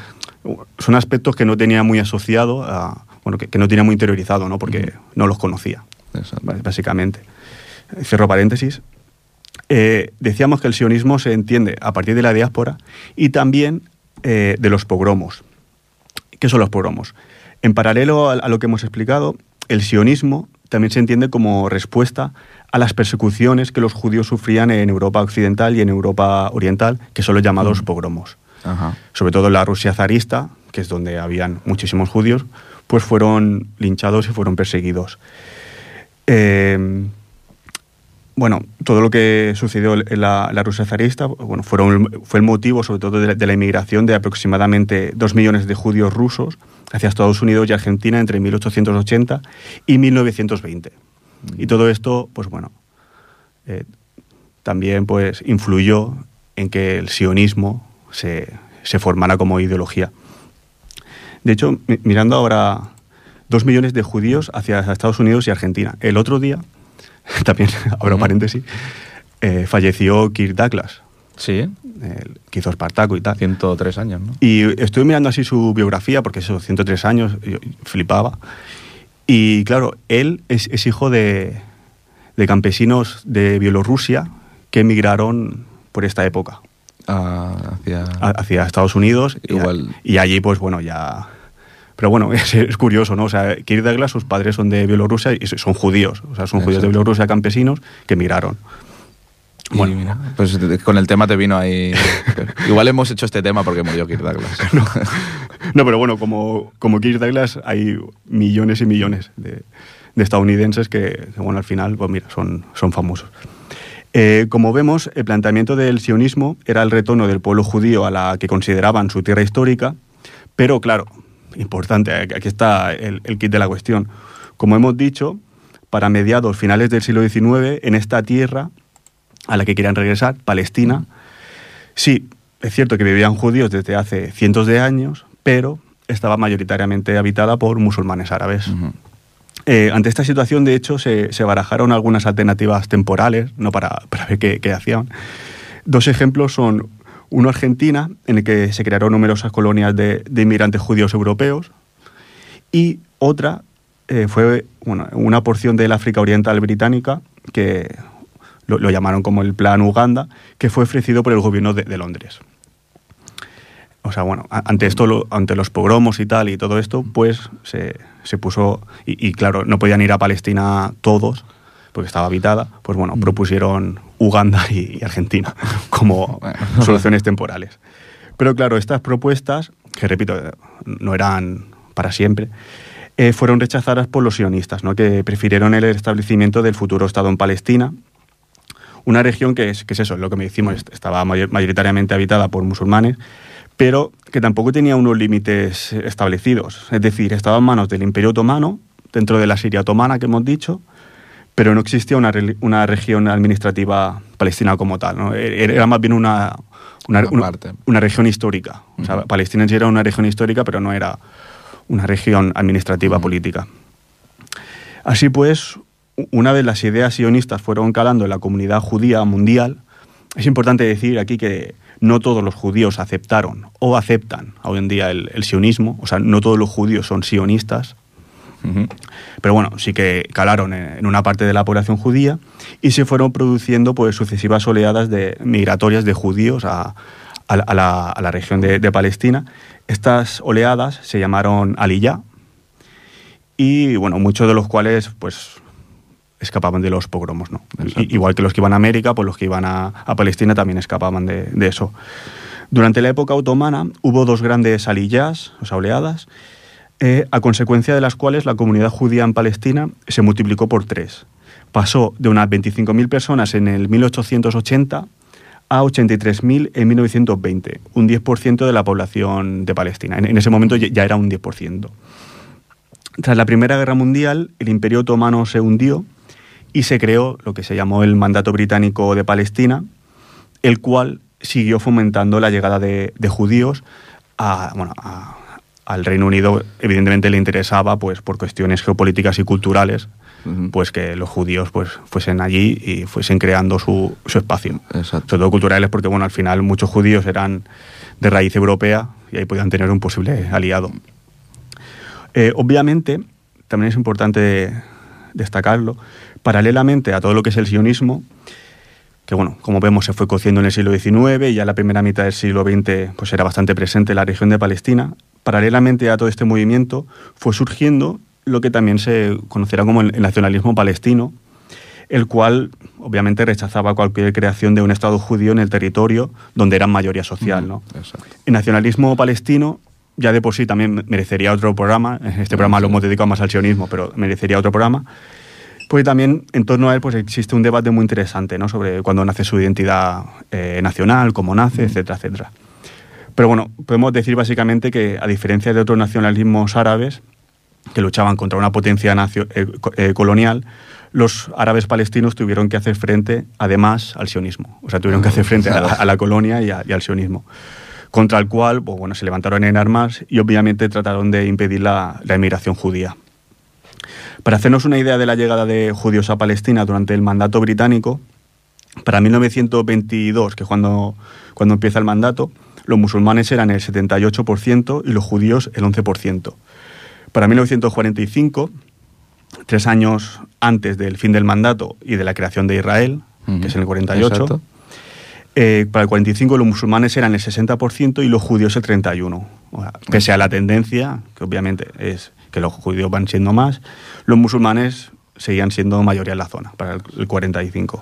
son aspectos que no tenía muy asociado, a, bueno, que, que no tenía muy interiorizado, ¿no? Porque no los conocía, básicamente. Cierro paréntesis. Eh, decíamos que el sionismo se entiende a partir de la diáspora y también eh, de los pogromos. ¿Qué son los pogromos? En paralelo a, a lo que hemos explicado, el sionismo también se entiende como respuesta a las persecuciones que los judíos sufrían en Europa occidental y en Europa oriental, que son los llamados pogromos. Ajá. Sobre todo en la Rusia zarista, que es donde habían muchísimos judíos, pues fueron linchados y fueron perseguidos. Eh, bueno, todo lo que sucedió en la, la Rusia zarista bueno, fueron, fue el motivo, sobre todo, de la, de la inmigración de aproximadamente dos millones de judíos rusos hacia Estados Unidos y Argentina entre 1880 y 1920. Y todo esto, pues bueno, eh, también pues influyó en que el sionismo se, se formara como ideología. De hecho, mi- mirando ahora dos millones de judíos hacia Estados Unidos y Argentina. El otro día, <laughs> también <laughs> abro paréntesis, eh, falleció Kirk Douglas, Sí, el que hizo Espartaco y tal. 103 años, ¿no? Y estuve mirando así su biografía, porque esos 103 años, yo flipaba. Y claro, él es, es hijo de, de campesinos de Bielorrusia que emigraron por esta época Ah, hacia... hacia Estados Unidos. y a- Igual. Y, allí, pues bueno, ya. Pero bueno, <laughs> es, es curioso, ¿no? O sea, Kirk Douglas, sus padres son de Bielorrusia y son judíos. O sea, son judíos de. Bielorrusia campesinos que emigraron. Y Bueno. mira, pues con el tema te vino ahí... <laughs> Igual hemos hecho este tema porque murió Kirk Douglas. <laughs> No, pero bueno, como, como Kirk Douglas hay millones y millones de, de estadounidenses que, que, bueno, al final, pues mira, son, son famosos. Eh, como vemos, el planteamiento del sionismo era el retorno del pueblo judío a la que consideraban su tierra histórica, pero claro, importante, aquí está el, el kit de la cuestión. Como hemos dicho, para mediados, finales del siglo XIX, en esta tierra a la que querían regresar, Palestina, Sí, es cierto que vivían judíos desde hace cientos de años, pero estaba mayoritariamente habitada por musulmanes árabes. Eh, ante esta situación, de hecho, se, se barajaron algunas alternativas temporales ¿no? para, <laughs> para ver qué, qué hacían. Dos ejemplos son Uno Argentina, en el que se crearon numerosas colonias de, inmigrantes judíos europeos, y otra eh, fue bueno, una porción del África Oriental Británica, que lo, llamaron como el Plan Uganda, que fue ofrecido por el gobierno de, Londres. O sea, bueno, ante esto, ante los pogromos y tal y todo esto, pues se, se puso, y claro, no podían ir a Palestina todos, porque estaba habitada, pues bueno, propusieron Uganda y, y Argentina <laughs> como soluciones temporales. Pero claro, estas propuestas, que repito, no eran para siempre, eh, fueron rechazadas por los sionistas, ¿no? que prefirieron el establecimiento del futuro Estado en Palestina, una región que es, que es eso, lo que me decimos, est- estaba mayor- mayoritariamente habitada por musulmanes, pero que tampoco tenía unos límites establecidos. Es decir, estaba en manos del Imperio Otomano, dentro de la Siria otomana que hemos dicho, pero no existía una, una región administrativa palestina como tal. ¿no? E- Era más bien una, una, región histórica. O sea. Palestina era una región histórica, pero no era una región administrativa política. Así pues, una vez las ideas sionistas fueron calando en la comunidad judía mundial, es importante decir aquí que no todos los judíos aceptaron o aceptan hoy en día el, el sionismo, o sea, no todos los judíos son sionistas, Pero bueno, sí que calaron en una parte de la población judía y se fueron produciendo pues sucesivas oleadas de migratorias de judíos a, a la, a la- a la región de, de Palestina. Estas oleadas se llamaron Aliyah y bueno, muchos de los cuales pues escapaban de los pogromos, ¿no? I- igual que los que iban a América, pues los que iban a, a Palestina también escapaban de, de eso. Durante la época otomana hubo dos grandes aliyahs, o sea, oleadas, eh, a consecuencia de las cuales la comunidad judía en Palestina se multiplicó por tres. Pasó de unas 25.000 personas en el 1880 a 83.000 en 1920, un 10% de la población de Palestina. En, ese momento ya era un 10%. Tras la Primera Guerra Mundial, el Imperio Otomano se hundió y se creó lo que se llamó el Mandato Británico de Palestina, el cual siguió fomentando la llegada de, judíos a- al Reino Unido. Evidentemente le interesaba, pues, por cuestiones geopolíticas y culturales, pues que los judíos pues, fuesen allí y fuesen creando su, su espacio. Exacto. Sobre todo culturales, porque bueno, al final muchos judíos eran de raíz europea y ahí podían tener un posible aliado. Eh, obviamente, también es importante destacarlo, paralelamente a todo lo que es el sionismo, que bueno, como vemos se fue cociendo en el siglo XIX y ya en la primera mitad del siglo XX pues era bastante presente en la región de Palestina, paralelamente a todo este movimiento fue surgiendo lo que también se conocerá como el nacionalismo palestino, el cual obviamente rechazaba cualquier creación de un Estado judío en el territorio donde era mayoría social. ¿no? Exacto. El nacionalismo palestino ya de por sí también merecería otro programa. Este programa lo hemos dedicado más al sionismo, pero merecería otro programa. Pues también en torno a él pues existe un debate muy interesante ¿no? sobre cuándo nace su identidad eh, nacional, cómo nace, etcétera, etcétera. Pero bueno, podemos decir básicamente que a diferencia de otros nacionalismos árabes que luchaban contra una potencia nacio- eh, eh, colonial, los árabes palestinos tuvieron que hacer frente además al sionismo. O sea, tuvieron que hacer frente a, la colonia y al sionismo. Contra el cual, pues, bueno, se levantaron en armas y obviamente trataron de impedir la, la emigración judía. Para hacernos una idea de la llegada de judíos a Palestina durante el mandato británico, para 1922, que es cuando, cuando empieza el mandato, los musulmanes eran el 78% y los judíos el 11%. Para 1945, tres años antes del fin del mandato y de la creación de Israel, que es en el 48, Exacto. eh, para el 45 los musulmanes eran el 60% y los judíos el 31%. O sea, pese a la tendencia, que obviamente es que los judíos van siendo más, los musulmanes seguían siendo mayoría en la zona, para el 45%.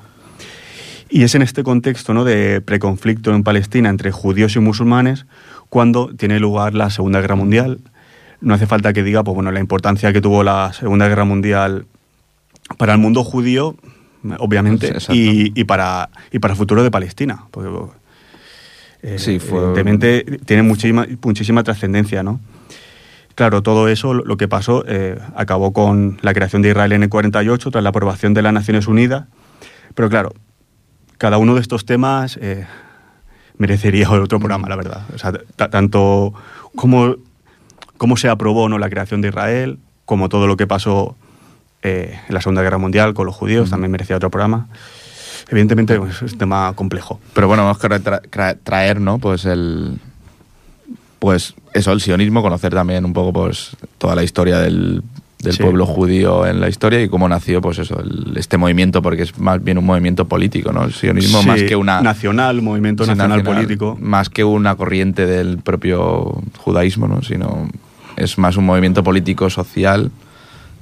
Y es en este contexto ¿no? de preconflicto en Palestina entre judíos y musulmanes cuando tiene lugar la Segunda Guerra Mundial. No hace falta que diga pues, bueno, la importancia que tuvo la Segunda Guerra Mundial para el mundo judío, obviamente, exacto. y, y para, y para el futuro de Palestina. Porque, eh, Sí, fue- Evidentemente tiene muchísima, muchísima trascendencia, ¿no? Claro, todo eso, lo lo que pasó, eh, acabó con la creación de Israel en el 48, tras la aprobación de las Naciones Unidas. Pero claro, cada uno de estos temas eh, merecería otro programa, la verdad. O sea, ta- tanto cómo, cómo se aprobó ¿no? la creación de Israel, como todo lo que pasó eh, en la Segunda Guerra Mundial con los judíos, también merecía otro programa. Evidentemente pues, es un tema complejo. Pero bueno, vamos a tra- tra- traer, ¿no? Pues el. Pues eso, el sionismo, conocer también un poco pues toda la historia del, del Sí. pueblo judío en la historia y cómo nació, pues eso, el- este movimiento, porque es más bien un movimiento político, ¿no? El sionismo Sí, más que una. Nacional, movimiento sí, nacional, político. Más que una corriente del propio judaísmo, ¿no? Sino es más un movimiento político social,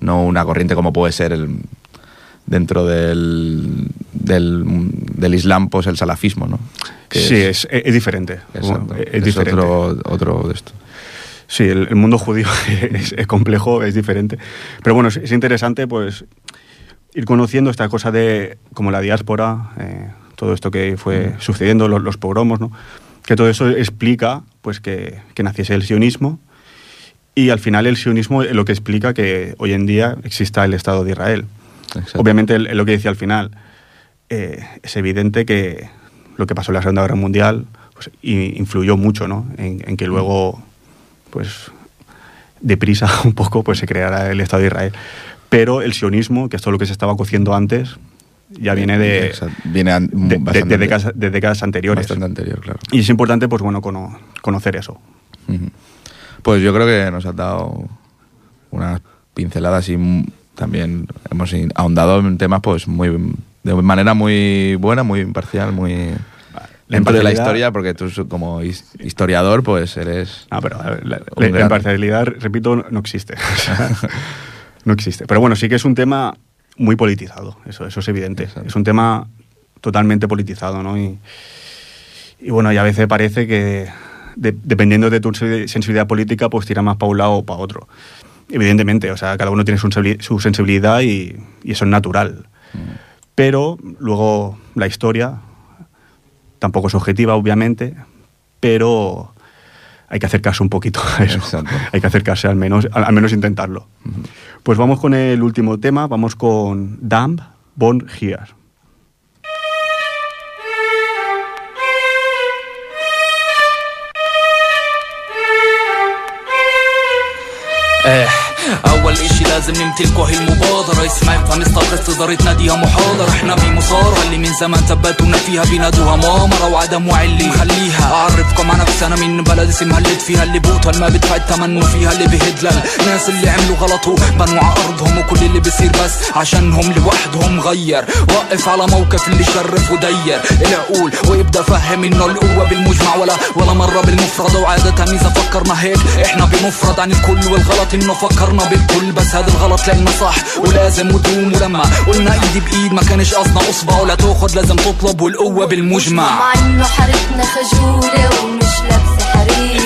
no una corriente como puede ser el dentro del, del, del Islam, pues el salafismo, ¿no? Que Sí, es, es- es diferente. Es, Es diferente. otro, otro de esto. Sí, el, el mundo judío <laughs> es, es complejo, es diferente. Pero bueno, es, es interesante pues ir conociendo esta cosa de como la diáspora, eh, todo esto que fue sucediendo, los, los pogromos, ¿no? Que todo eso explica pues que, que naciese el sionismo y al final el sionismo es lo que explica que hoy en día exista el Estado de Israel. Exacto. Obviamente el- lo que decía al final, eh, es evidente que lo que pasó en la Segunda Guerra Mundial pues, influyó mucho ¿no? en, en que luego, pues, deprisa <laughs> un poco, pues se creara el Estado de Israel. Pero el sionismo, que es todo lo que se estaba cociendo antes, ya viene de. Viene de, de- décadas, de décadas anteriores. Bastante anterior, claro. Y es importante, pues bueno, cono- conocer eso. Pues yo creo que nos has dado unas pinceladas y también hemos ahondado en temas pues muy de manera muy buena, muy imparcial, muy dentro de la historia, porque tú como his- historiador pues eres Ah, pero la, la- la gran- imparcialidad, repito, no existe. <laughs> No existe. Pero bueno, sí que es un tema muy politizado, eso, eso es evidente. Exacto. Es un tema totalmente politizado, ¿no? Y, y bueno, y a veces parece que de- dependiendo de tu sensi- sensibilidad política, pues tira más para un lado o para otro. Evidentemente, o sea, cada uno tiene su sensibili- su sensibilidad y, y eso es natural. Pero luego la historia Tampoco es objetiva, obviamente, pero hay que acercarse un poquito a eso. <laughs> Hay que acercarse al menos, al menos intentarlo. Pues vamos con el último tema, vamos con Damn Born Here. أول إشي لازم نمتلكه هي المبادرة. اسمع افهم استغرست صارت ناديها محاضرة. إحنا بمصارعة اللي من زمان ثبتونا فيها بينادوها مامرة. وعدم وعي اللي مخليها أعرفكم على نفسي أنا من بلد اسمها اللي فيها اللي بوتها ما بدفع الثمن وفيها اللي بهدلن الناس اللي عملوا غلط بنوا على ارضهم وكل اللي بيصير بس عشانهم لوحدهم غير. وقف على موقف اللي شرف ودير. العقول ويبدأ فهم إنه القوة بالمجمع. ولا ولا مرة بالمفرد وعادة إذا فكرنا هيك إحنا بمفرد عن الكل والغلط إنه فكرنا بالكل بس هذا الغلط لنا صح ولازم ودوم ولما قلنا إيدي بإيد ما كانش قصدنا أصبع. ولا تاخد لازم تطلب والقوة بالمجمع. مع إنه حارتنا خجولة ومش لابسة حرير.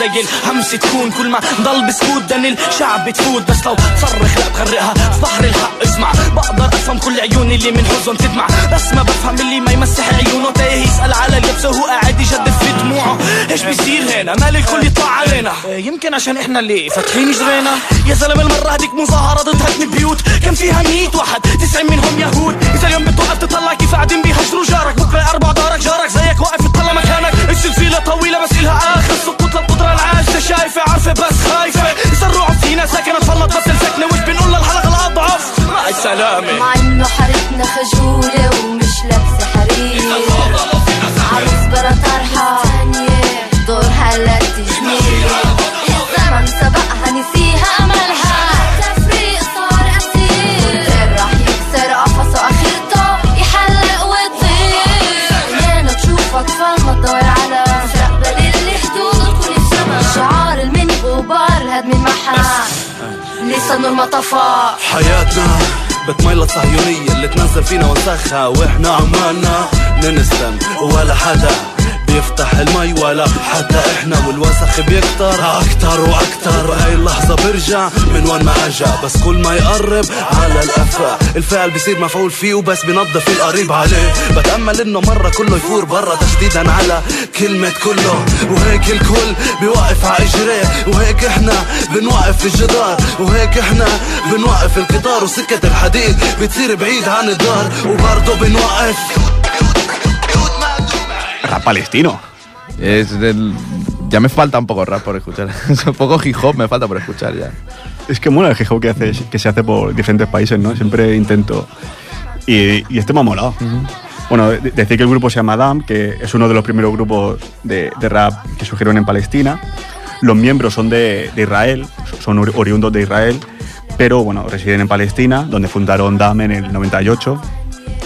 زي الهمس تكون كل ما ضل بسكوت. دن الشعب تفوت. بس لو تصرخ لا تغرقها. في بحر الحق اسمع. بقدر أفهم كل عيون اللي من حزن تدمع. بس ما بفهم اللي ما يمسح عيونه. تايه يسأل على لبسه هو قاعد يجدف في دموعه. إيش بيصير هنا؟ مال الكل يطلع علينا. يمكن عشان إحنا اللي فاتحين جرينا. يا زلمه المرة هديك مظاهرة ضد هدم بيوت. كان فيها 100 واحد. 90 منهم يهود. إذا اليوم بتوقف تطلع كيف قاعدين بيهجروا جارك. بكرة أربع دارك جارك زيك. شايفة عارفة بس خايفة. إذا فينا ساكنة ضلنا بس سكنة. وش بنقول للحلقة الأضعف؟ مع السلامة. مع إنه حارتنا خجولة ومش لابسة حرير. عروس برا طرحة ثانية دورها لا تجنير الزمن سبقها نسيها. لسانه المطفى حياتنا بتميل الصهيونية اللي تنزل فينا ونسخها وإحنا عمالنا ننستن ولا حدا. بيفتح المي ولا حتى إحنا والوسخ بيكتر. أكتر وأكتر بهاي اللحظة برجع من وين ما أجا. بس كل ما يقرب على الأفاق. الفعل بيصير مفعول فيه وبس بنظف القريب عليه. بتأمل إنه مرة كله يفور برا تشديدا على كلمة كله. وهيك الكل بيوقف على اجريه وهيك إحنا بنوقف الجدار. وهيك إحنا بنوقف القطار. وسكة الحديد بتصير بعيد عن الدار. وبرضه بنوقف. Rap palestino. Es del- Ya me falta un poco rap por escuchar. <laughs> un poco hip hop me falta por escuchar ya. Es que mola el hip hop que, hace, que se hace por diferentes países, ¿no? Siempre intento. Y, y este me ha molado. Bueno, de- decir que el grupo se llama DAM, que es uno de los primeros grupos de, de rap que surgieron en Palestina. Los miembros son de, de Israel, son ori- oriundos de Israel, pero bueno, residen en Palestina, donde fundaron DAM en el 98.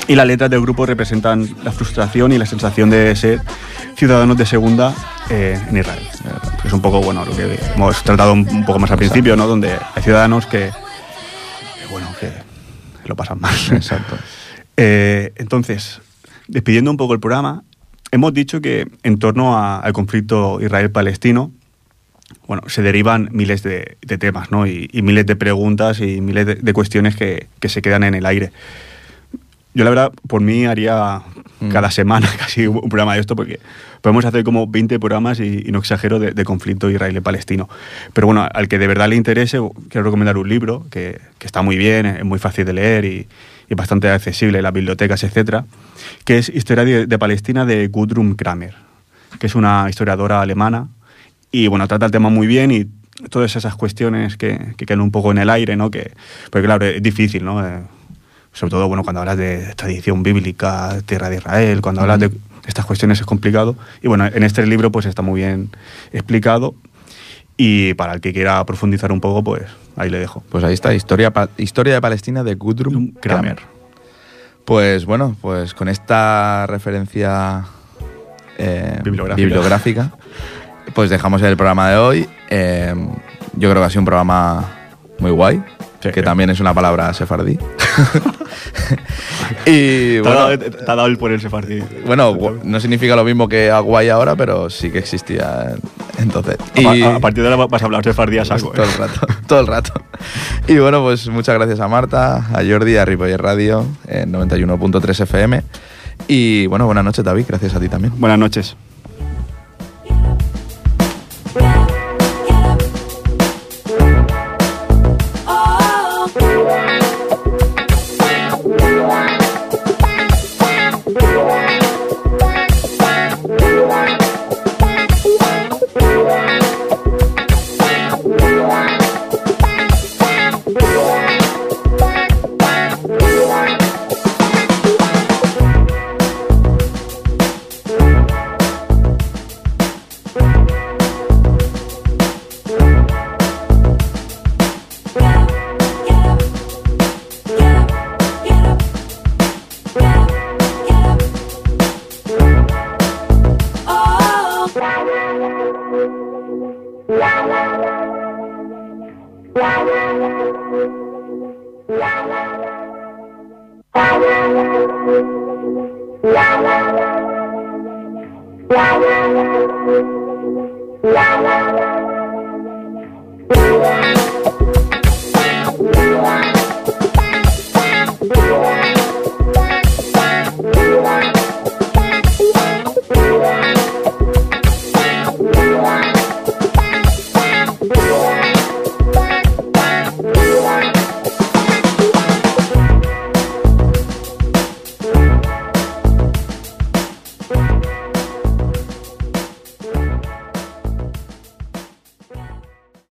Y las letras del grupo representan la frustración y la sensación de ser ciudadanos de segunda eh, en Israel. Eh, Es un poco, bueno, lo que hemos tratado un, un poco más al principio, ¿no? Donde hay ciudadanos que, que, bueno, que lo pasan mal. <laughs> Exacto. Eh, entonces, despidiendo un poco el programa, hemos dicho que en torno a- al conflicto Israel-Palestino, bueno, se derivan miles de, de temas, ¿no? Y, y miles de preguntas y miles de, de cuestiones que, que se quedan en el aire. Yo la verdad, por mí haría Mm. cada semana <laughs> casi un programa de esto porque podemos hacer como 20 programas y, y no exagero de, de conflicto israelí-palestino. Pero bueno, al que de verdad le interese, quiero recomendar un libro que, que está muy bien, es muy fácil de leer y, y bastante accesible en las bibliotecas, etcétera, que es Historia de, de Palestina de Gudrun Kramer, que es una historiadora alemana y bueno, trata el tema muy bien y todas esas cuestiones que, que quedan un poco en el aire, ¿no? Que, porque claro, es difícil, ¿no? Eh, sobre todo, bueno, cuando hablas de tradición bíblica, tierra de Israel, cuando hablas de estas cuestiones es complicado. Y bueno, en este libro pues está muy bien explicado y para el que quiera profundizar un poco, pues ahí le dejo. Pues ahí está, Historia, pa- historia de Palestina de Gudrun Kramer. Pues bueno, pues con esta referencia eh, Bibliográfica. bibliográfica, pues dejamos el programa de hoy. Eh, yo creo que ha sido un programa muy guay, Sí. que también es una palabra sefardí. <laughs> y Te ha bueno, dado- te ha dado el ponerse fácil. bueno, gu- no significa lo mismo que a guay ahora, pero sí que existía entonces. A, Y- a- a partir de ahora vas a hablar de fardía a pues saco. todo ¿eh? el rato, <laughs> todo el rato. Y bueno, pues muchas gracias a Marta, a Jordi, a Ripoller Radio, en 91.3 FM. Y bueno, buenas noches, David, gracias a ti también. Buenas noches.